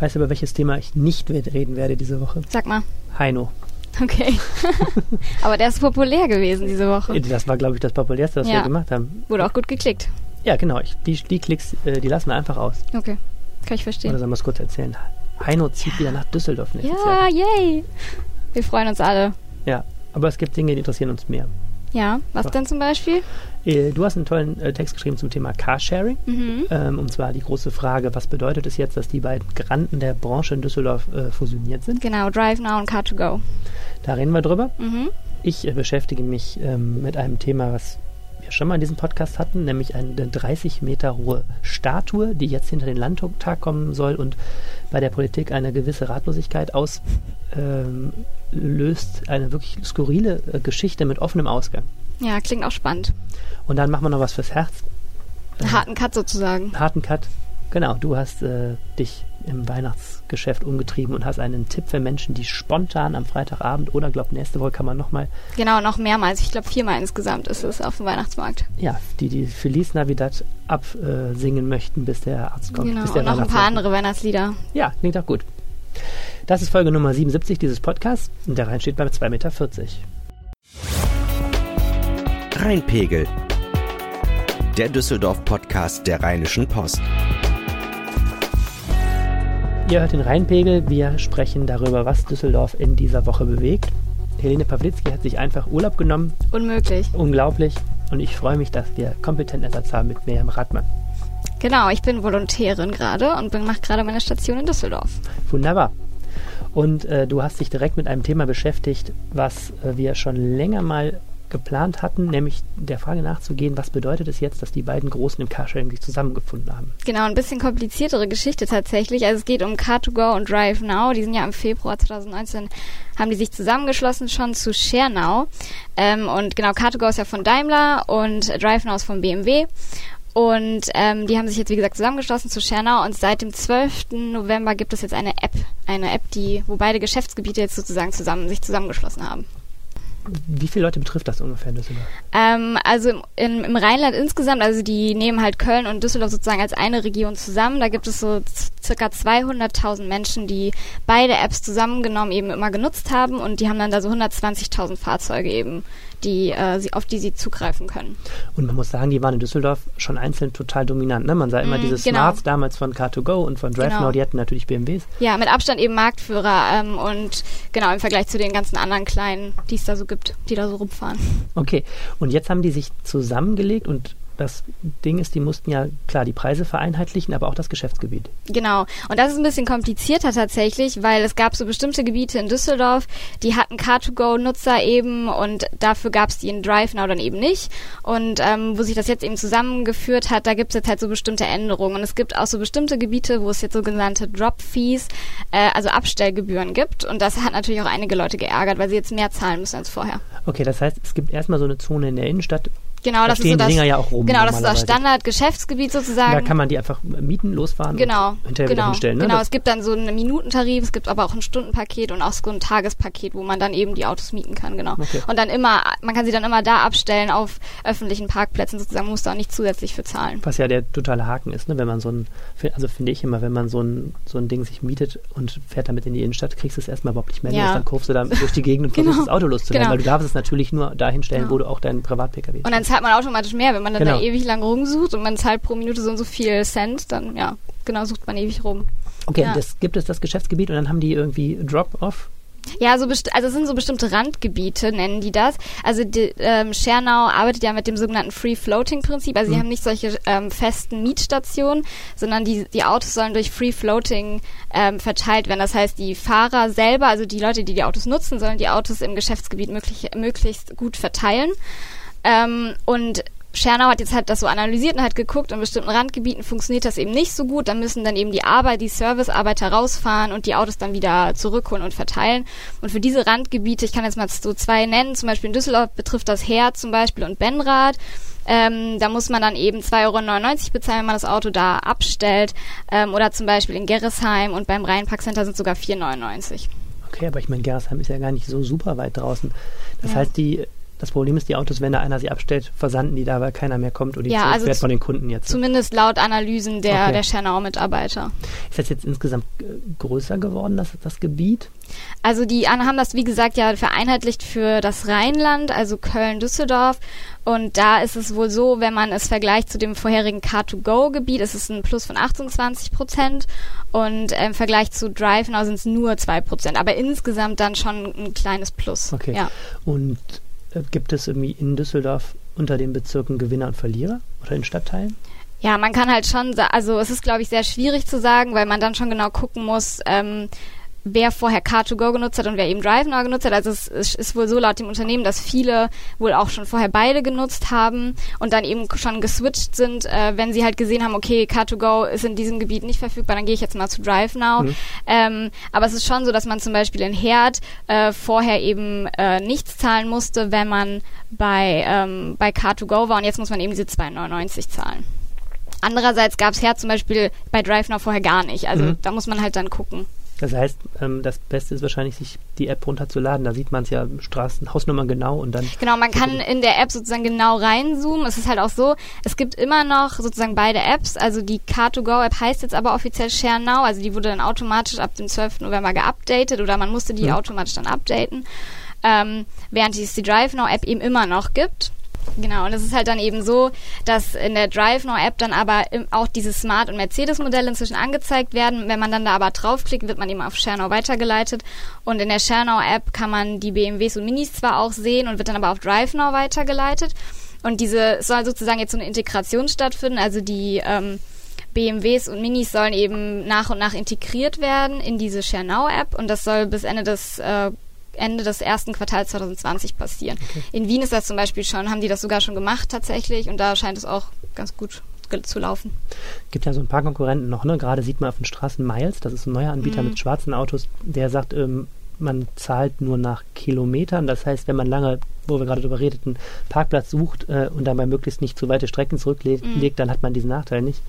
Weißt du, über welches Thema ich nicht reden werde diese Woche? Sag mal. Heino. Okay. Aber der ist populär gewesen diese Woche. Das war, glaube ich, das populärste, was Ja. wir gemacht haben. Wurde auch gut geklickt. Ja, genau. Ich, die, die Klicks, äh, die lassen wir einfach aus. Okay. Kann ich Oder verstehen. sollen wir es kurz erzählen? Heino zieht wieder nach Düsseldorf nächstes Ja, Jahr. yay. Wir freuen uns alle. Ja, aber es gibt Dinge, die interessieren uns mehr. Ja, was Ja. denn zum Beispiel? Äh, Du hast einen tollen äh, Text geschrieben zum Thema Carsharing. Mhm. Ähm, und zwar die große Frage, was bedeutet es jetzt, dass die beiden Granden der Branche in Düsseldorf äh, fusioniert sind? Genau, Drive Now und Car2Go. Da reden wir drüber. Mhm. Ich äh, beschäftige mich ähm, mit einem Thema, was schon mal in diesem Podcast hatten, nämlich eine 30 Meter hohe Statue, die jetzt hinter den Landtag kommen soll und bei der Politik eine gewisse Ratlosigkeit auslöst, ähm, eine wirklich skurrile äh, Geschichte mit offenem Ausgang. Ja, klingt auch spannend. Und dann machen wir noch was fürs Herz. Einen harten Cut sozusagen. harten Cut. Genau, du hast äh, dich im Weihnachtsgeschäft umgetrieben und hast einen Tipp für Menschen, die spontan am Freitagabend oder glaub nächste Woche kann man nochmal, Genau, noch mehrmals. Ich glaube, viermal insgesamt ist es auf dem Weihnachtsmarkt. ja, die die Feliz Navidad absingen singen möchten, bis der Arzt kommt. Genau, bis der und noch ein paar andere Weihnachtslieder. Ja, klingt auch gut. Das ist Folge Nummer 77 dieses Podcasts und der Rhein steht bei 2,40 Meter. Rheinpegel. Der Düsseldorf-Podcast der Rheinischen Post. Ihr hört den Rheinpegel, wir sprechen darüber, was Düsseldorf in dieser Woche bewegt. Helene Pawlitzki hat sich einfach Urlaub genommen, Unmöglich. unglaublich. Und ich freue mich, dass wir kompetenten Ersatz haben mit Miriam Radmann. Genau, ich bin Volontärin gerade und mache gerade meine Station in Düsseldorf. Wunderbar. Und äh, du hast dich direkt mit einem Thema beschäftigt, was äh, wir schon länger mal geplant hatten, nämlich der Frage nachzugehen, was bedeutet es jetzt, dass die beiden Großen im Carsharing sich zusammengefunden haben? Genau, ein bisschen kompliziertere Geschichte tatsächlich. Also es geht um Car2Go und Drive Now. Die sind ja im Februar 2019, haben die sich zusammengeschlossen schon zu Share. Ähm, und genau, Car2Go ist ja von Daimler und Drive Now ist von BMW. Und ähm, die haben sich jetzt, wie gesagt, zusammengeschlossen zu ShareNow und seit dem 12. November gibt es jetzt eine App. Eine App, die, wo beide Geschäftsgebiete jetzt sozusagen zusammen, sich zusammengeschlossen haben. Wie viele Leute betrifft das ungefähr in Düsseldorf? Ähm, also im, im, im Rheinland insgesamt, also die nehmen halt Köln und Düsseldorf sozusagen als eine Region zusammen. Da gibt es so circa 200.000 Menschen, die beide Apps zusammengenommen eben immer genutzt haben und die haben dann da so 120.000 Fahrzeuge eben, die, äh, sie, auf die sie zugreifen können. Und man muss sagen, die waren in Düsseldorf schon einzeln total dominant. Ne? Man sah immer Mm, diese genau. Smarts damals von Car2Go und von DriveNow, Genau. die hatten natürlich BMWs. Ja, mit Abstand eben Marktführer ähm, und genau im Vergleich zu den ganzen anderen kleinen, die es da so gibt, die da so rumfahren. Okay, und jetzt haben die sich zusammengelegt und das Ding ist, die mussten ja klar die Preise vereinheitlichen, aber auch das Geschäftsgebiet. Genau. Und das ist ein bisschen komplizierter tatsächlich, weil es gab so bestimmte Gebiete in Düsseldorf, die hatten Car2Go-Nutzer eben und dafür gab es die in DriveNow dann eben nicht. Und ähm, wo sich das jetzt eben zusammengeführt hat, da gibt es jetzt halt so bestimmte Änderungen. Und es gibt auch so bestimmte Gebiete, wo es jetzt sogenannte Drop-Fees, äh, also Abstellgebühren gibt. Und das hat natürlich auch einige Leute geärgert, weil sie jetzt mehr zahlen müssen als vorher. Okay, das heißt, es gibt erstmal so eine Zone in der Innenstadt, Genau, Da das ist stehen so die das, Dinger ja auch rum Genau, das ist das. Standardgeschäftsgebiet sozusagen. da kann man die einfach mieten, losfahren Genau, und hinterher wieder genau, hinstellen. Ne? genau. Das- Es gibt dann so einen Minutentarif, es gibt aber auch ein Stundenpaket und auch so ein Tagespaket, wo man dann eben die Autos mieten kann, genau. Okay. Und dann immer, man kann sie dann immer da abstellen auf öffentlichen Parkplätzen sozusagen, muss da auch nicht zusätzlich für zahlen. Was ja der totale Haken ist, ne? wenn man so ein, also finde ich immer, wenn man so ein, so ein Ding sich mietet und fährt damit in die Innenstadt, kriegst du es erstmal überhaupt nicht mehr Ja. los. Dann kurfst du da durch die Gegend und Genau. versuchst das Auto loszuwerden, Genau. weil du darfst es natürlich nur dahin stellen, Genau. wo du auch deinen Privat-Pkw zahlt man automatisch mehr, wenn man dann Genau. da ewig lang rumsucht und man zahlt pro Minute so und so viel Cent, dann ja, genau, sucht man ewig rum. Okay, ja. und das gibt es das Geschäftsgebiet und dann haben die irgendwie Drop-Off. Ja, so also es sind so bestimmte Randgebiete, nennen die das. Also die, ähm, Schernau arbeitet ja mit dem sogenannten Free-Floating-Prinzip. Also sie haben nicht solche ähm, festen Mietstationen, sondern die, die Autos sollen durch Free-Floating ähm, verteilt werden. Das heißt, die Fahrer selber, also die Leute, die die Autos nutzen, sollen die Autos im Geschäftsgebiet möglich, möglichst gut verteilen. Ähm, und Schernau hat jetzt halt das so analysiert und hat geguckt, in bestimmten Randgebieten funktioniert das eben nicht so gut. Da müssen dann eben die Arbeit, die Servicearbeiter rausfahren und die Autos dann wieder zurückholen und verteilen. Und für diese Randgebiete, ich kann jetzt mal so zwei nennen, zum Beispiel in Düsseldorf betrifft das Her zum Beispiel und Benrath. Ähm, da muss man dann eben 2,99 Euro bezahlen, wenn man das Auto da abstellt. Ähm, oder zum Beispiel in Gerresheim und beim Rheinparkcenter sind sogar 4,99 Okay, aber ich meine, Gerresheim ist ja gar nicht so super weit draußen. Das Ja. heißt, die das Problem ist, die Autos, wenn da einer sie abstellt, versanden die da, weil keiner mehr kommt und die Ja, also von den Kunden jetzt. Zumindest laut Analysen der, Okay. der Schernau-Mitarbeiter. Ist das jetzt insgesamt äh, größer geworden, das, das Gebiet? Also die haben das, wie gesagt, ja vereinheitlicht für das Rheinland, also Köln, Düsseldorf. Und da ist es wohl so, wenn man es vergleicht zu dem vorherigen Car2Go-Gebiet, ist es ein Plus von 28 Prozent. Und im Vergleich zu DriveNow sind es nur 2 Prozent. Aber insgesamt dann schon ein kleines Plus. Okay. Ja. Und gibt es irgendwie in Düsseldorf unter den Bezirken Gewinner und Verlierer oder in Stadtteilen? Ja, man kann halt schon, also es ist, glaube ich, sehr schwierig zu sagen, weil man dann schon genau gucken muss, ähm, wer vorher Car2Go genutzt hat und wer eben DriveNow genutzt hat. Also es, es ist wohl so laut dem Unternehmen, dass viele wohl auch schon vorher beide genutzt haben und dann eben schon geswitcht sind, äh, wenn sie halt gesehen haben, okay, Car2Go ist in diesem Gebiet nicht verfügbar, dann gehe ich jetzt mal zu DriveNow. Mhm. Ähm, aber es ist schon so, dass man zum Beispiel in Herd äh, vorher eben äh, nichts zahlen musste, wenn man bei, ähm, bei Car2Go war und jetzt muss man eben diese 2,99 zahlen. Andererseits gab es Herd zum Beispiel bei DriveNow vorher gar nicht. Also Mhm. da muss man halt dann gucken. Das heißt, ähm, das Beste ist wahrscheinlich, sich die App runterzuladen. Da sieht man es ja Straßen, Hausnummern genau und dann. Genau, man kann in der App sozusagen genau reinzoomen. Es ist halt auch so, es gibt immer noch sozusagen beide Apps. Also die Car2Go-App heißt jetzt aber offiziell Share Now. Also die wurde dann automatisch ab dem 12. November geupdatet oder man musste die Mhm. automatisch dann updaten. Ähm, während es die Drive Now App eben immer noch gibt. Genau, und es ist halt dann eben so, dass in der Drive Now App dann aber auch diese Smart- und Mercedes-Modelle inzwischen angezeigt werden. Wenn man dann da aber draufklickt, wird man eben auf Schernau weitergeleitet. Und in der Schernau App kann man die BMWs und Minis zwar auch sehen und wird dann aber auf Drive Now weitergeleitet. Und diese es soll sozusagen jetzt so eine Integration stattfinden. Also die ähm, BMWs und Minis sollen eben nach und nach integriert werden in diese Schernau App und das soll bis Ende des äh, Ende des ersten Quartals 2020 passieren. In Wien ist das zum Beispiel schon, haben die das sogar schon gemacht tatsächlich und da scheint es auch ganz gut zu laufen. gibt ja so ein paar Konkurrenten noch, ne? Gerade sieht man auf den Straßen Miles, das ist ein neuer Anbieter Mhm. mit schwarzen Autos, der sagt, ähm, man zahlt nur nach Kilometern. Das heißt, wenn man lange, wo wir gerade drüber redeten, Parkplatz sucht äh, und dabei möglichst nicht zu weite Strecken zurücklegt, Mhm. dann hat man diesen Nachteil nicht.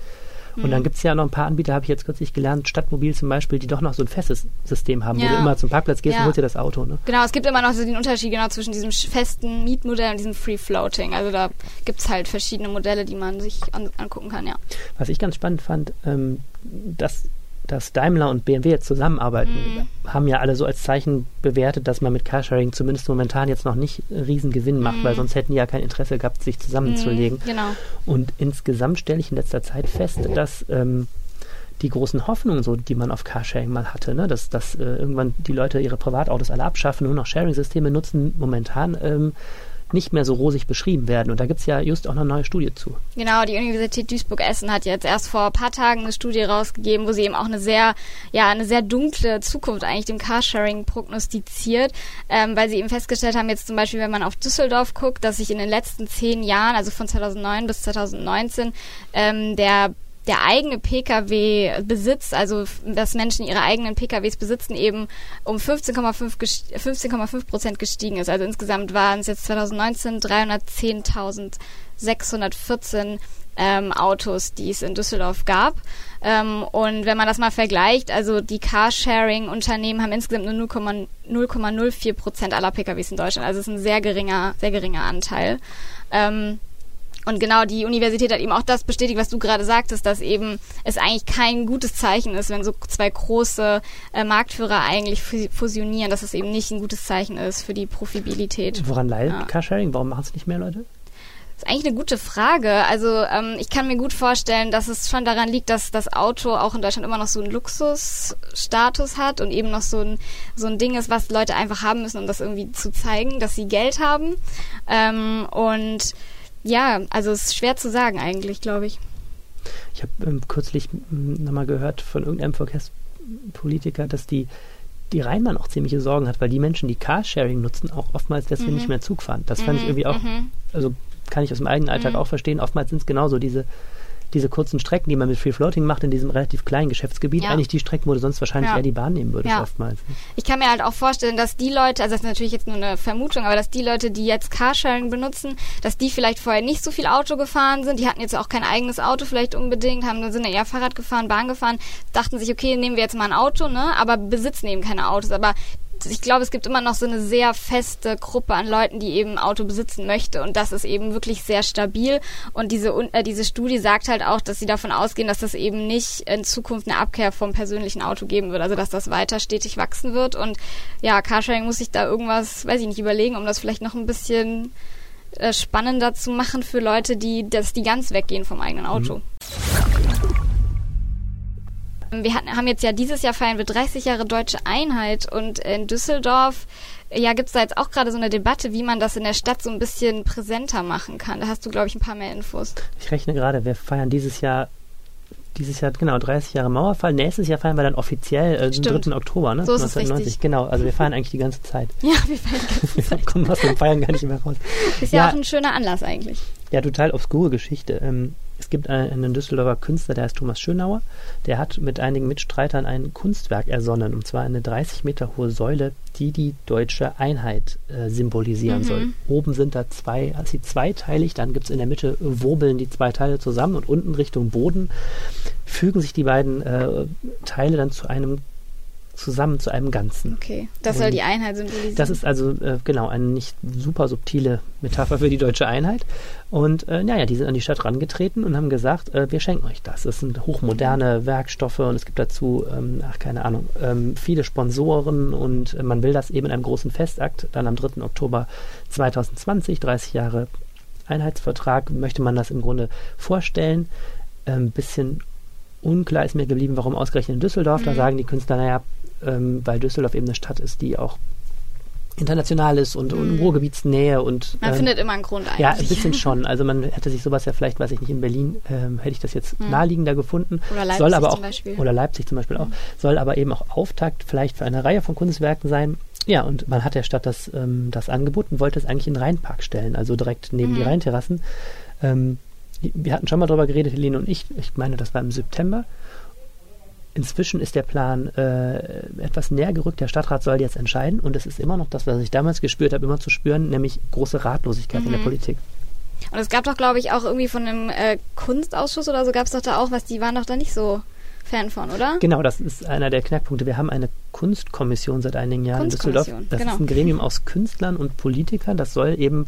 Und dann gibt es ja noch ein paar Anbieter, habe ich jetzt kürzlich gelernt, Stadtmobil zum Beispiel, die doch noch so ein festes System haben, wo Ja. du immer zum Parkplatz gehst Ja. und holst dir das Auto. Ne? Genau, es gibt immer noch so den Unterschied genau zwischen diesem festen Mietmodell und diesem Free Floating. Also da gibt's halt verschiedene Modelle, die man sich an, angucken kann, ja. Was ich ganz spannend fand, ähm, dass, dass Daimler und BMW jetzt zusammenarbeiten, Mhm. haben ja alle so als Zeichen bewertet, dass man mit Carsharing zumindest momentan jetzt noch nicht riesen Gewinn macht, Mhm. weil sonst hätten die ja kein Interesse gehabt, sich zusammenzulegen. Mhm, genau. Und insgesamt stelle ich in letzter Zeit fest, dass ähm, die großen Hoffnungen, so, die man auf Carsharing mal hatte, ne, dass, dass äh, irgendwann die Leute ihre Privatautos alle abschaffen, nur noch Sharing-Systeme nutzen, momentan ähm, nicht mehr so rosig beschrieben werden. Und da gibt es ja just auch eine neue Studie zu. Genau, die Universität Duisburg-Essen hat jetzt erst vor ein paar Tagen eine Studie rausgegeben, wo sie eben auch eine sehr, ja, eine sehr dunkle Zukunft eigentlich dem Carsharing prognostiziert, ähm, weil sie eben festgestellt haben, jetzt zum Beispiel, wenn man auf Düsseldorf guckt, dass sich in den letzten zehn Jahren, also von 2009 bis 2019, ähm, der der eigene Pkw-Besitz, also dass Menschen ihre eigenen PKWs besitzen, eben um 15,5 gest- 15,5 Prozent gestiegen ist. Also insgesamt waren es jetzt 2019 310.614 ähm, Autos, die es in Düsseldorf gab. Ähm, und wenn man das mal vergleicht, also die Carsharing-Unternehmen haben insgesamt nur 0,0 0,04 Prozent aller PKWs in Deutschland. Also es ist ein sehr geringer, sehr geringer Anteil. Ähm, und genau, die Universität hat eben auch das bestätigt, was du gerade sagtest, dass eben es eigentlich kein gutes Zeichen ist, wenn so zwei große äh, Marktführer eigentlich fu- fusionieren, dass es eben nicht ein gutes Zeichen ist für die Profibilität. Woran leidet Ja. Carsharing? Warum machen es nicht mehr Leute? Das ist eigentlich eine gute Frage. Also ähm, ich kann mir gut vorstellen, dass es schon daran liegt, dass das Auto auch in Deutschland immer noch so einen Luxusstatus hat und eben noch so ein, so ein Ding ist, was Leute einfach haben müssen, um das irgendwie zu zeigen, dass sie Geld haben. Ähm, und ja, also es ist schwer zu sagen eigentlich, glaube ich. Ich habe ähm, kürzlich nochmal gehört von irgendeinem Verkehrspolitiker, dass die, die Rheinbahn auch ziemliche Sorgen hat, weil die Menschen, die Carsharing nutzen, auch oftmals deswegen Mhm. nicht mehr Zug fahren. Das fand ich Mhm, irgendwie auch, mhm. also kann ich aus dem eigenen Alltag Mhm. auch verstehen. Oftmals sind es genauso diese, diese kurzen Strecken, die man mit Free Floating macht in diesem relativ kleinen Geschäftsgebiet. Ja. Eigentlich die Strecken, wo du sonst wahrscheinlich Ja. eher die Bahn nehmen würdest, oftmals. Ich kann mir halt auch vorstellen, dass die Leute, also das ist natürlich jetzt nur eine Vermutung, aber dass die Leute, die jetzt Carsharing benutzen, dass die vielleicht vorher nicht so viel Auto gefahren sind, die hatten jetzt auch kein eigenes Auto vielleicht unbedingt, haben sind eher Fahrrad gefahren, Bahn gefahren, dachten sich, okay, nehmen wir jetzt mal ein Auto, ne, aber besitzen eben keine Autos, aber ich glaube, es gibt immer noch so eine sehr feste Gruppe an Leuten, die eben ein Auto besitzen möchte und das ist eben wirklich sehr stabil und diese, äh, diese Studie sagt halt auch, dass sie davon ausgehen, dass das eben nicht in Zukunft eine Abkehr vom persönlichen Auto geben wird, also dass das weiter stetig wachsen wird und ja, Carsharing muss sich da irgendwas, weiß ich nicht, überlegen, um das vielleicht noch ein bisschen äh, spannender zu machen für Leute, die, dass die ganz weggehen vom eigenen Auto. Mhm. Wir hatten, haben jetzt ja dieses Jahr feiern wir 30 Jahre deutsche Einheit und in Düsseldorf ja, gibt es da jetzt auch gerade so eine Debatte, wie man das in der Stadt so ein bisschen präsenter machen kann. Da hast du, glaube ich, ein paar mehr Infos. Ich rechne gerade, wir feiern dieses Jahr dieses Jahr, genau, 30 Jahre Mauerfall. Nächstes Jahr feiern wir dann offiziell äh, den 3. Oktober, ne? So ist 1990. Es genau, also wir feiern eigentlich die ganze Zeit. Ja, wir feiern die ganze Zeit. wir kommen aus dem Feiern gar nicht mehr raus. Ist ja, ja, auch ein schöner Anlass eigentlich. Ja, total obskure Geschichte. Ähm, es gibt einen Düsseldorfer Künstler, der heißt Thomas Schönauer. Der hat mit einigen Mitstreitern ein Kunstwerk ersonnen, und zwar eine 30 Meter hohe Säule, die die deutsche Einheit äh, symbolisieren mhm. soll. Oben sind da zwei, also sie zweiteilig, dann gibt es in der Mitte Wobeln die zwei Teile zusammen und unten Richtung Boden fügen sich die beiden äh, Teile dann zu einem zusammen zu einem Ganzen. Okay, das soll die Einheit symbolisieren. Das ist also äh, genau eine nicht super subtile Metapher für die deutsche Einheit. Und äh, naja, die sind an die Stadt rangetreten und haben gesagt, äh, wir schenken euch das. Es sind hochmoderne Werkstoffe und es gibt dazu, ähm, ach keine Ahnung, ähm, viele Sponsoren und äh, man will das eben in einem großen Festakt dann am 3. Oktober 2020, 30 Jahre Einheitsvertrag, möchte man das im Grunde vorstellen. Ein ähm, bisschen unklar ist mir geblieben, warum ausgerechnet in Düsseldorf. Mhm. Da sagen die Künstler, naja, ähm, weil Düsseldorf eben eine Stadt ist, die auch international ist und, und mhm. Ruhrgebietsnähe und man ähm, findet immer einen Grund eigentlich. Ja, ein bisschen schon. Also man hätte sich sowas ja vielleicht, weiß ich nicht, in Berlin ähm, hätte ich das jetzt mhm. naheliegender gefunden. Oder Leipzig soll aber auch, zum Beispiel. Oder Leipzig zum Beispiel auch. Mhm. Soll aber eben auch Auftakt vielleicht für eine Reihe von Kunstwerken sein. Ja, und man hat der Stadt das, ähm, das angeboten, wollte es eigentlich in den Rheinpark stellen, also direkt neben die mhm. Rheinterrassen. Ähm, wir hatten schon mal drüber geredet, Helene und ich. Ich meine, das war im September. Inzwischen ist der Plan äh, etwas näher gerückt. Der Stadtrat soll jetzt entscheiden und es ist immer noch das, was ich damals gespürt habe, immer zu spüren, nämlich große Ratlosigkeit mhm. in der mhm. Politik. Und es gab doch, glaube ich, auch irgendwie von einem äh, Kunstausschuss oder so gab es doch da auch was, die waren doch da nicht so Fan von, oder? Genau, das ist einer der Knackpunkte. Wir haben eine Kunstkommission seit einigen Jahren in Düsseldorf. Das genau. ist ein Gremium aus Künstlern und Politikern. Das soll eben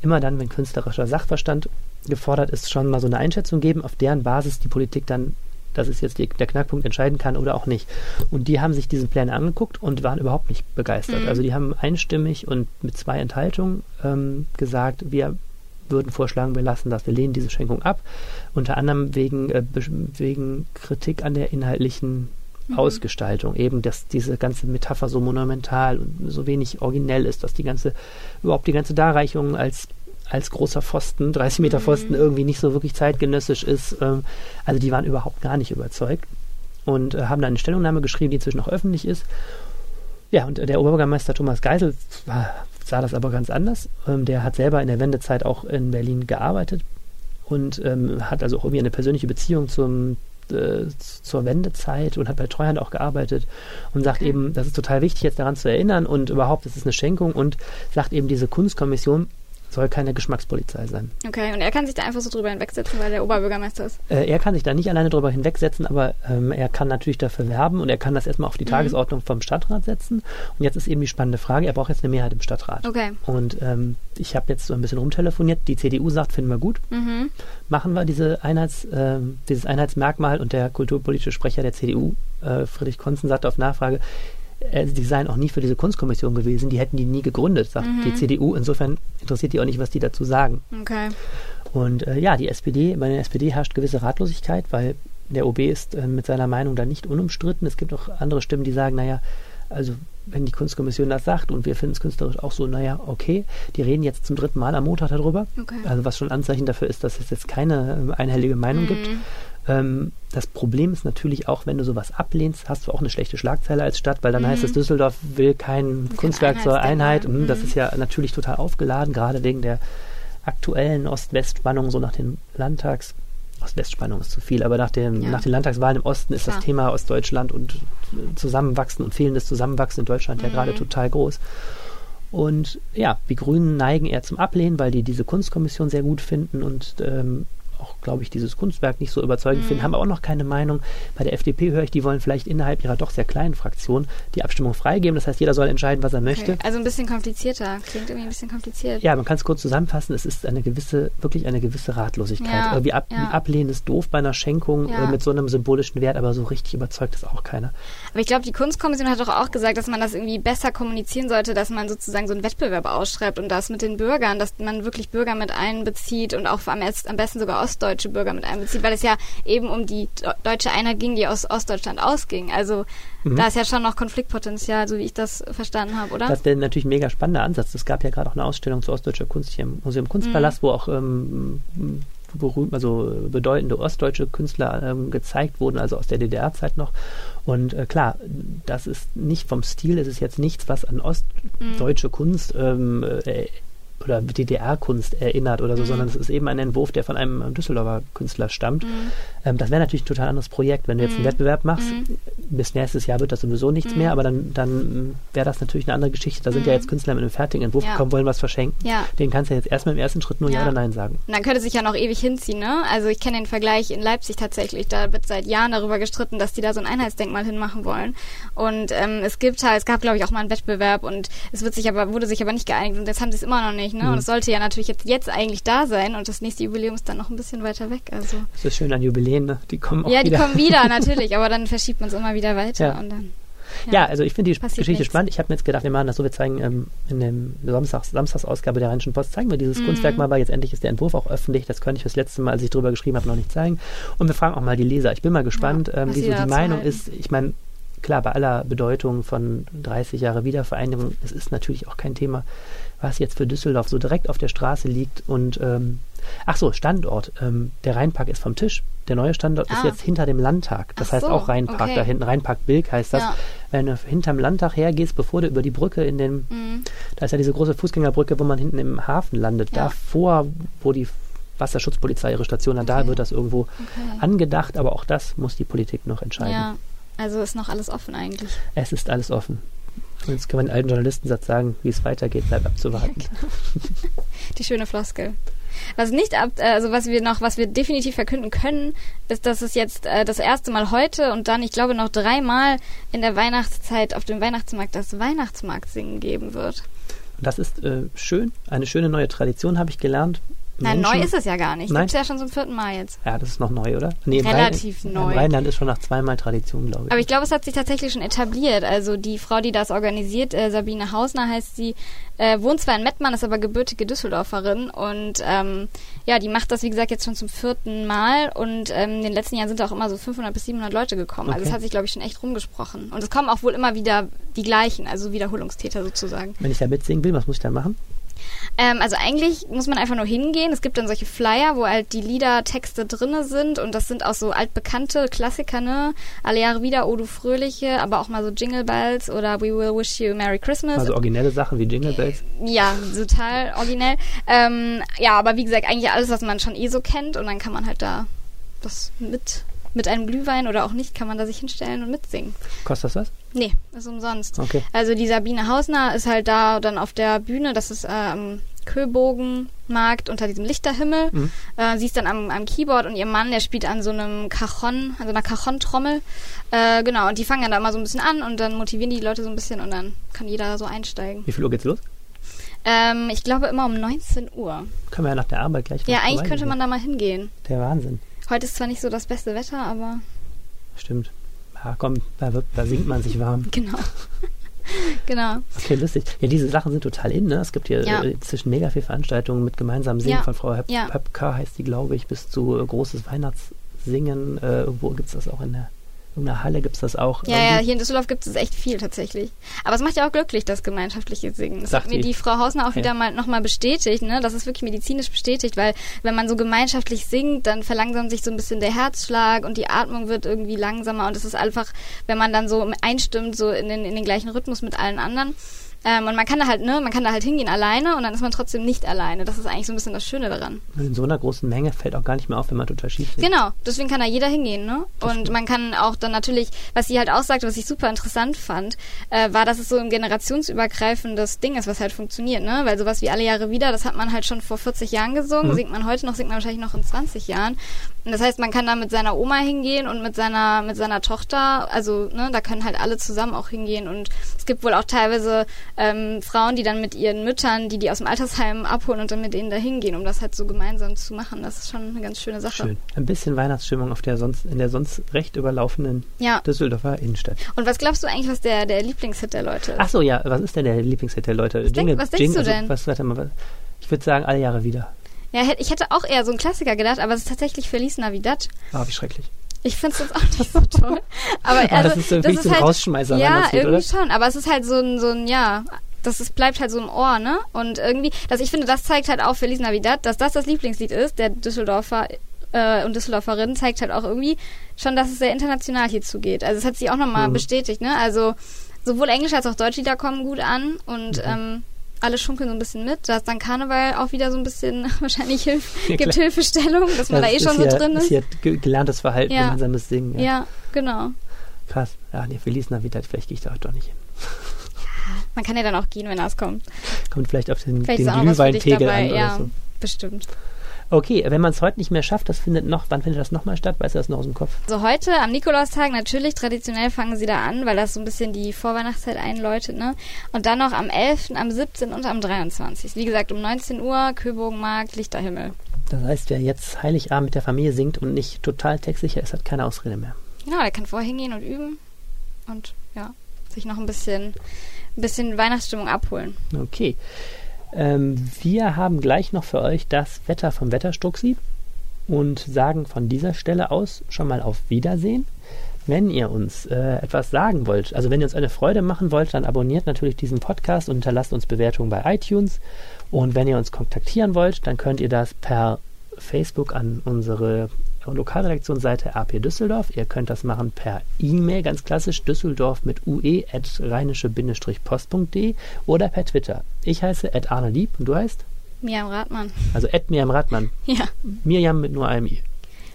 immer dann, wenn künstlerischer Sachverstand gefordert ist, schon mal so eine Einschätzung geben, auf deren Basis die Politik dann das ist jetzt die, der Knackpunkt, entscheiden kann oder auch nicht. Und die haben sich diesen Plan angeguckt und waren überhaupt nicht begeistert. Mhm. Also die haben einstimmig und mit zwei Enthaltungen ähm, gesagt, wir würden vorschlagen, wir lassen das, wir lehnen diese Schenkung ab. Unter anderem wegen, äh, wegen Kritik an der inhaltlichen mhm. Ausgestaltung. Eben, dass diese ganze Metapher so monumental und so wenig originell ist, dass die ganze, überhaupt die ganze Darreichung als als großer Pfosten, 30 Meter Pfosten, mhm. irgendwie nicht so wirklich zeitgenössisch ist. Ähm, also die waren überhaupt gar nicht überzeugt und äh, haben dann eine Stellungnahme geschrieben, die inzwischen auch öffentlich ist. Ja, und der Oberbürgermeister Thomas Geisel sah das aber ganz anders. Ähm, der hat selber in der Wendezeit auch in Berlin gearbeitet und ähm, hat also auch irgendwie eine persönliche Beziehung zum, äh, zur Wendezeit und hat bei Treuhand auch gearbeitet und sagt eben, das ist total wichtig, jetzt daran zu erinnern und überhaupt, das ist eine Schenkung und sagt eben, diese Kunstkommission soll keine Geschmackspolizei sein. Okay, und er kann sich da einfach so drüber hinwegsetzen, weil der Oberbürgermeister ist? Äh, er kann sich da nicht alleine drüber hinwegsetzen, aber ähm, er kann natürlich dafür werben und er kann das erstmal auf die mhm. Tagesordnung vom Stadtrat setzen. Und jetzt ist eben die spannende Frage, er braucht jetzt eine Mehrheit im Stadtrat. Okay. Und ähm, ich habe jetzt so ein bisschen rumtelefoniert, die CDU sagt, finden wir gut, mhm. machen wir diese Einheits, äh, dieses Einheitsmerkmal und der kulturpolitische Sprecher der CDU, äh, Friedrich Konzen, sagte auf Nachfrage, äh, die seien auch nie für diese Kunstkommission gewesen, die hätten die nie gegründet, sagt mhm. die CDU. Insofern interessiert die auch nicht, was die dazu sagen. Okay. Und äh, ja, die SPD, bei der SPD herrscht gewisse Ratlosigkeit, weil der OB ist äh, mit seiner Meinung da nicht unumstritten. Es gibt auch andere Stimmen, die sagen, naja, also wenn die Kunstkommission das sagt und wir finden es künstlerisch auch so, naja, okay, die reden jetzt zum dritten Mal am Montag darüber. Okay. Also was schon Anzeichen dafür ist, dass es jetzt keine äh, einhellige Meinung mhm. gibt. Ähm, das Problem ist natürlich auch, wenn du sowas ablehnst, hast du auch eine schlechte Schlagzeile als Stadt, weil dann mhm. heißt es, Düsseldorf will kein das Kunstwerk zur Einheit. Mhm. Das ist ja natürlich total aufgeladen, gerade wegen der aktuellen Ost-West-Spannung, so nach den Landtags- Ost-West-Spannung ist zu viel, aber nach, dem, ja. nach den Landtagswahlen im Osten ist Klar. das Thema Ostdeutschland und Zusammenwachsen und fehlendes Zusammenwachsen in Deutschland mhm. ja gerade total groß. Und ja, die Grünen neigen eher zum Ablehnen, weil die diese Kunstkommission sehr gut finden und ähm, auch, glaube ich, dieses Kunstwerk nicht so überzeugend mhm. finden, haben auch noch keine Meinung. Bei der FDP höre ich, die wollen vielleicht innerhalb ihrer doch sehr kleinen Fraktion die Abstimmung freigeben. Das heißt, jeder soll entscheiden, was er möchte. Okay. Also ein bisschen komplizierter. Klingt irgendwie ein bisschen kompliziert. Ja, man kann es kurz zusammenfassen. Es ist eine gewisse, wirklich eine gewisse Ratlosigkeit. Ja, Irgendwie ab, ja. ablehnen ist doof bei einer Schenkung ja. äh, mit so einem symbolischen Wert, aber so richtig überzeugt ist auch keiner. Aber ich glaube, die Kunstkommission hat doch auch gesagt, dass man das irgendwie besser kommunizieren sollte, dass man sozusagen so einen Wettbewerb ausschreibt und das mit den Bürgern, dass man wirklich Bürger mit einbezieht und auch am, am besten sogar ostdeutsche Bürger mit einbezieht, weil es ja eben um die deutsche Einheit ging, die aus Ostdeutschland ausging. Also mhm. da ist ja schon noch Konfliktpotenzial, so wie ich das verstanden habe, oder? Das wäre natürlich ein mega spannender Ansatz. Es gab ja gerade auch eine Ausstellung zu ostdeutscher Kunst hier im Museum Kunstpalast, mhm. wo auch ähm, berühmt, also bedeutende ostdeutsche Künstler ähm, gezeigt wurden, also aus der DDR-Zeit noch. Und äh, klar, das ist nicht vom Stil, es ist jetzt nichts, was an ostdeutsche mhm. Kunst ähm, äh, oder DDR-Kunst erinnert oder so, mhm. sondern es ist eben ein Entwurf, der von einem Düsseldorfer Künstler stammt. Mhm. Ähm, das wäre natürlich ein total anderes Projekt, wenn du jetzt einen mhm. Wettbewerb machst. Mhm. Bis nächstes Jahr wird das sowieso nichts mhm. mehr, aber dann, dann wäre das natürlich eine andere Geschichte. Da sind ja jetzt Künstler mit einem fertigen Entwurf ja. gekommen, wollen was verschenken. Ja. Den kannst du ja jetzt erstmal im ersten Schritt nur ja. ja, oder Nein sagen. Und dann könnte sich ja noch ewig hinziehen, ne? Also ich kenne den Vergleich in Leipzig tatsächlich. Da wird seit Jahren darüber gestritten, dass die da so ein Einheitsdenkmal hinmachen wollen. Und ähm, es gibt halt, es gab glaube ich auch mal einen Wettbewerb und es wird sich aber, wurde sich aber nicht geeinigt und jetzt haben sie es immer noch nicht, ne? Und es sollte ja natürlich jetzt, jetzt eigentlich da sein und das nächste Jubiläum ist dann noch ein bisschen weiter weg. Also. Das ist schön an Jubiläen, ne? Die kommen auch Ja, die wieder. kommen wieder, natürlich, aber dann verschiebt man es immer wieder weiter ja. und dann. Ja, ja also ich finde die Geschichte nichts. spannend. Ich habe mir jetzt gedacht, wir machen das so, wir zeigen ähm, in dem Samstags, Samstagsausgabe der Rheinischen Post, zeigen wir dieses mhm. Kunstwerk mal, weil jetzt endlich ist der Entwurf auch öffentlich. Das könnte ich das letzte Mal, als ich drüber geschrieben habe, noch nicht zeigen. Und wir fragen auch mal die Leser. Ich bin mal gespannt, ja, ähm, wie so die Meinung halten. ist. Ich meine, klar, bei aller Bedeutung von 30 Jahre Wiedervereinigung, es ist natürlich auch kein Thema, was jetzt für Düsseldorf so direkt auf der Straße liegt. Und ähm, ach so, Standort. Ähm, der Rheinpark ist vom Tisch. Der neue Standort ah. ist jetzt hinter dem Landtag. Das ach heißt so, auch Rheinpark okay. da hinten. Rheinpark Bilk heißt das. Ja. Wenn du hinterm Landtag hergehst, bevor du über die Brücke in den, mhm. da ist ja diese große Fußgängerbrücke, wo man hinten im Hafen landet. Ja. Davor, wo die Wasserschutzpolizei ihre Station hat, okay. da wird das irgendwo okay. angedacht, aber auch das muss die Politik noch entscheiden. Ja, also ist noch alles offen eigentlich. Es ist alles offen. Jetzt kann man den alten Journalistensatz sagen, wie es weitergeht, bleibt abzuwarten. Ja, genau. Die schöne Floskel. Was nicht ab, also was wir noch, was wir definitiv verkünden können, ist, dass es jetzt äh, das erste Mal heute und dann, ich glaube, noch dreimal in der Weihnachtszeit auf dem Weihnachtsmarkt das Weihnachtsmarktsingen geben wird. Das ist äh, schön, eine schöne neue Tradition habe ich gelernt. Nein, neu ist es ja gar nicht. Gibt es ja schon zum vierten Mal jetzt. Ja, das ist noch neu, oder? Nee, Relativ Rhein, neu. Im Rheinland ist schon nach zweimal Tradition, glaube ich. Aber ich glaube, es hat sich tatsächlich schon etabliert. Also die Frau, die das organisiert, äh, Sabine Hausner heißt sie, äh, wohnt zwar in Mettmann, ist aber gebürtige Düsseldorferin und ähm, ja, die macht das, wie gesagt, jetzt schon zum vierten Mal und ähm, in den letzten Jahren sind auch immer so 500 bis 700 Leute gekommen. Okay. Also es hat sich, glaube ich, schon echt rumgesprochen. Und es kommen auch wohl immer wieder die gleichen, also Wiederholungstäter sozusagen. Wenn ich da mitsingen will, was muss ich dann machen? Ähm, also eigentlich muss man einfach nur hingehen. Es gibt dann solche Flyer, wo halt die Liedertexte drinne sind und das sind auch so altbekannte Klassiker, ne? Alle Jahre wieder, O du Fröhliche, aber auch mal so Jingle Bells oder We Will Wish You Merry Christmas. Also originelle Sachen wie Jingle Bells? Ja, total originell. Ähm, ja, aber wie gesagt, eigentlich alles, was man schon eh so kennt und dann kann man halt da das mit mit einem Glühwein oder auch nicht kann man da sich hinstellen und mitsingen. Kostet das was? Nee, ist umsonst. Okay. Also die Sabine Hausner ist halt da dann auf der Bühne, das ist äh, am Köbogenmarkt unter diesem Lichterhimmel. Mhm. Äh, sie ist dann am, am, Keyboard und ihr Mann, der spielt an so einem Cajon, an so einer Cajon-Trommel. Äh, genau, und die fangen dann da immer so ein bisschen an und dann motivieren die Leute so ein bisschen und dann kann jeder so einsteigen. Wie viel Uhr geht's los? Ähm, ich glaube immer um 19 Uhr. Können wir ja nach der Arbeit gleich Ja, eigentlich könnte man da mal hingehen. Der Wahnsinn. Heute ist zwar nicht so das beste Wetter, aber. Stimmt. Ja, komm, da, wird, da singt man sich warm. Genau. genau. Okay, lustig. Ja, diese Sachen sind total in, ne? Es gibt hier ja. inzwischen mega viele Veranstaltungen mit gemeinsamen Singen ja. von Frau Höp ja. Höpker, heißt die, glaube ich, bis zu äh, großes Weihnachtssingen. Äh, irgendwo gibt es das auch in der irgendeiner Halle gibt es das auch. Ja, ja, hier in Düsseldorf gibt es echt viel tatsächlich. Aber es macht ja auch glücklich, das gemeinschaftliche Singen. Das Sagt hat mir die Frau Hausner auch ja. wieder mal nochmal bestätigt, ne? Das ist wirklich medizinisch bestätigt, weil wenn man so gemeinschaftlich singt, dann verlangsamt sich so ein bisschen der Herzschlag und die Atmung wird irgendwie langsamer und es ist einfach, wenn man dann so einstimmt, so in den, in den gleichen Rhythmus mit allen anderen, Ähm, und man kann da halt, ne, man kann da halt hingehen alleine und dann ist man trotzdem nicht alleine. Das ist eigentlich so ein bisschen das Schöne daran. In so einer großen Menge fällt auch gar nicht mehr auf, wenn man total schief liegt. Genau, deswegen kann da jeder hingehen, ne? und man kann auch dann natürlich, was sie halt auch sagte, was ich super interessant fand, äh, war, dass es so ein generationsübergreifendes Ding ist, was halt funktioniert, ne? Weil sowas wie alle Jahre wieder, das hat man halt schon vor 40 Jahren gesungen, mhm. singt man heute noch, singt man wahrscheinlich noch in 20 Jahren. Und das heißt, man kann da mit seiner Oma hingehen und mit seiner, mit seiner Tochter, also, ne, da können halt alle zusammen auch hingehen und es gibt wohl auch teilweise ähm, Frauen, die dann mit ihren Müttern, die die aus dem Altersheim abholen und dann mit denen da hingehen, um das halt so gemeinsam zu machen. Das ist schon eine ganz schöne Sache. Schön. Ein bisschen Weihnachtsstimmung auf der sonst, in der sonst recht überlaufenden ja. Düsseldorfer Innenstadt. Und was glaubst du eigentlich, was der, der Lieblingshit der Leute ist? Ach so, ja, was ist denn der Lieblingshit der Leute? Was, Jingle, denk, was denkst Jingle, du denn? Also, was, warte mal, ich würde sagen, alle Jahre wieder. Ja, ich hätte auch eher so einen Klassiker gedacht, aber es ist tatsächlich Feliz Navidad. Ah, wie schrecklich. Ich finde es jetzt auch nicht so toll. Aber also, das ist so, das ist so ein halt, Rausschmeißer. Ja, irgendwie oder? schon. Aber es ist halt so ein, so ein, ja, das ist, bleibt halt so im Ohr, ne? Und irgendwie, dass ich finde, das zeigt halt auch Feliz Navidad, dass das das Lieblingslied ist, der Düsseldorfer äh, und Düsseldorferin, zeigt halt auch irgendwie schon, dass es sehr international hier zugeht. Also es hat sich auch nochmal mhm. bestätigt, ne? Also sowohl Englisch als auch Deutsch Lieder kommen gut an und mhm. ähm, alle schunkeln so ein bisschen mit. Da ist dann Karneval auch wieder so ein bisschen wahrscheinlich Hilf ja, gibt Hilfestellung, dass man das da eh schon so drin ist. ist hier gelerntes Verhalten, ja. gemeinsames Singen. Ja. ja, genau. Krass. Ja, nee, Feliz Navidad, vielleicht gehe ich da auch doch nicht hin. Man kann ja dann auch gehen, wenn das kommt. Kommt vielleicht auf den, vielleicht den Glühweinpegel an oder ja, so. Bestimmt. Okay, wenn man es heute nicht mehr schafft, das findet noch, wann findet das nochmal statt? Weißt du das noch aus dem Kopf? So heute am Nikolaustag natürlich, traditionell fangen sie da an, weil das so ein bisschen die Vorweihnachtszeit einläutet, ne? Und dann noch am 11., am 17. und am 23. Wie gesagt, um 19 Uhr, Köbogenmarkt, Lichterhimmel. Das heißt, wer jetzt Heiligabend mit der Familie singt und nicht total textsicher ist, hat keine Ausrede mehr. Genau, der kann vorher hingehen und üben und ja, sich noch ein bisschen, ein bisschen Weihnachtsstimmung abholen. Okay. Ähm, wir haben gleich noch für euch das Wetter vom Wetterstruxi und sagen von dieser Stelle aus schon mal auf Wiedersehen. Wenn ihr uns äh, etwas sagen wollt, also wenn ihr uns eine Freude machen wollt, dann abonniert natürlich diesen Podcast und hinterlasst uns Bewertungen bei iTunes. Und wenn ihr uns kontaktieren wollt, dann könnt ihr das per Facebook an unsere Lokalredaktionsseite RP Düsseldorf. Ihr könnt das machen per E-Mail, ganz klassisch, düsseldorf mit ue at rheinische-post.de oder per Twitter. Ich heiße at Arne Lieb und du heißt? Mirjam Radmann. Also at Mirjam Radmann. Ja. Mirjam mit nur einem I.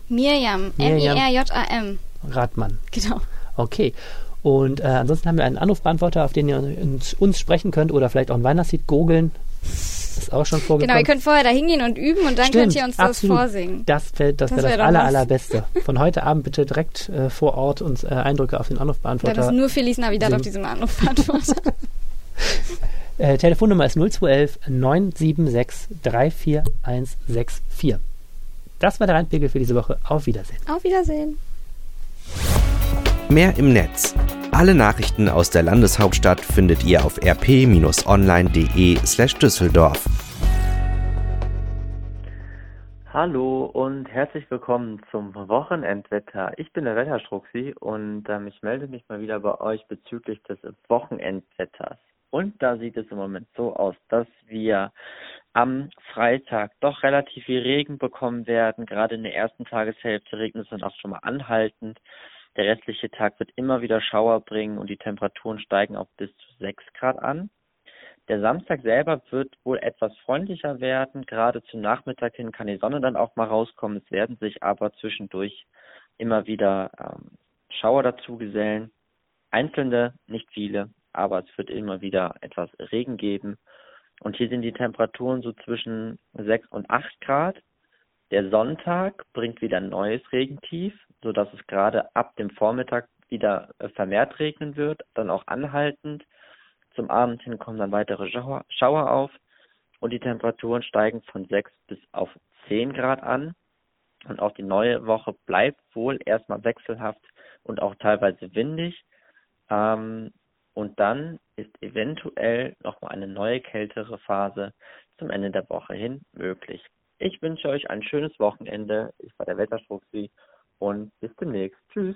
Mirjam, M-I-R-J-A-M. Radmann. Genau. Okay. Und äh, ansonsten haben wir einen Anrufbeantworter, auf den ihr uns, uns sprechen könnt oder vielleicht auch ein Weihnachtslied googeln ist auch schon vorgekommen. Genau, ihr könnt vorher da hingehen und üben und dann Stimmt, könnt ihr uns absolut. das vorsingen. Das, wär, das, das wäre das aller, allerbeste. Von heute Abend bitte direkt äh, vor Ort uns äh, Eindrücke auf den Anrufbeantworter. Das ist nur Feliz Navidad singen. auf diesem Anrufbeantworter. äh, Telefonnummer ist 0211 976 34164. Das war der Randpegel für diese Woche. Auf Wiedersehen. Auf Wiedersehen. Mehr im Netz alle Nachrichten aus der Landeshauptstadt findet ihr auf rp-online.de/düsseldorf. Hallo und herzlich willkommen zum Wochenendwetter. Ich bin der Wetterstruxi und ähm, ich melde mich mal wieder bei euch bezüglich des Wochenendwetters. Und da sieht es im Moment so aus, dass wir am Freitag doch relativ viel Regen bekommen werden. Gerade in der ersten Tageshälfte regnet es dann auch schon mal anhaltend. Der restliche Tag wird immer wieder Schauer bringen und die Temperaturen steigen auf bis zu 6 Grad an. Der Samstag selber wird wohl etwas freundlicher werden. Gerade zum Nachmittag hin kann die Sonne dann auch mal rauskommen. Es werden sich aber zwischendurch immer wieder ähm, Schauer dazu gesellen. Einzelne, nicht viele, aber es wird immer wieder etwas Regen geben. Und hier sind die Temperaturen so zwischen 6 und 8 Grad. Der Sonntag bringt wieder ein neues Regentief, so dass es gerade ab dem Vormittag wieder äh, vermehrt regnen wird, dann auch anhaltend. Zum Abend hin kommen dann weitere Schauer, Schauer auf und die Temperaturen steigen von 6 bis auf 10 Grad an. Und auch die neue Woche bleibt wohl erstmal wechselhaft und auch teilweise windig. Ähm, und dann ist eventuell nochmal eine neue kältere Phase zum Ende der Woche hin möglich. Ich wünsche euch ein schönes Wochenende. Ich war der Wetterstruxi und bis demnächst. Tschüss.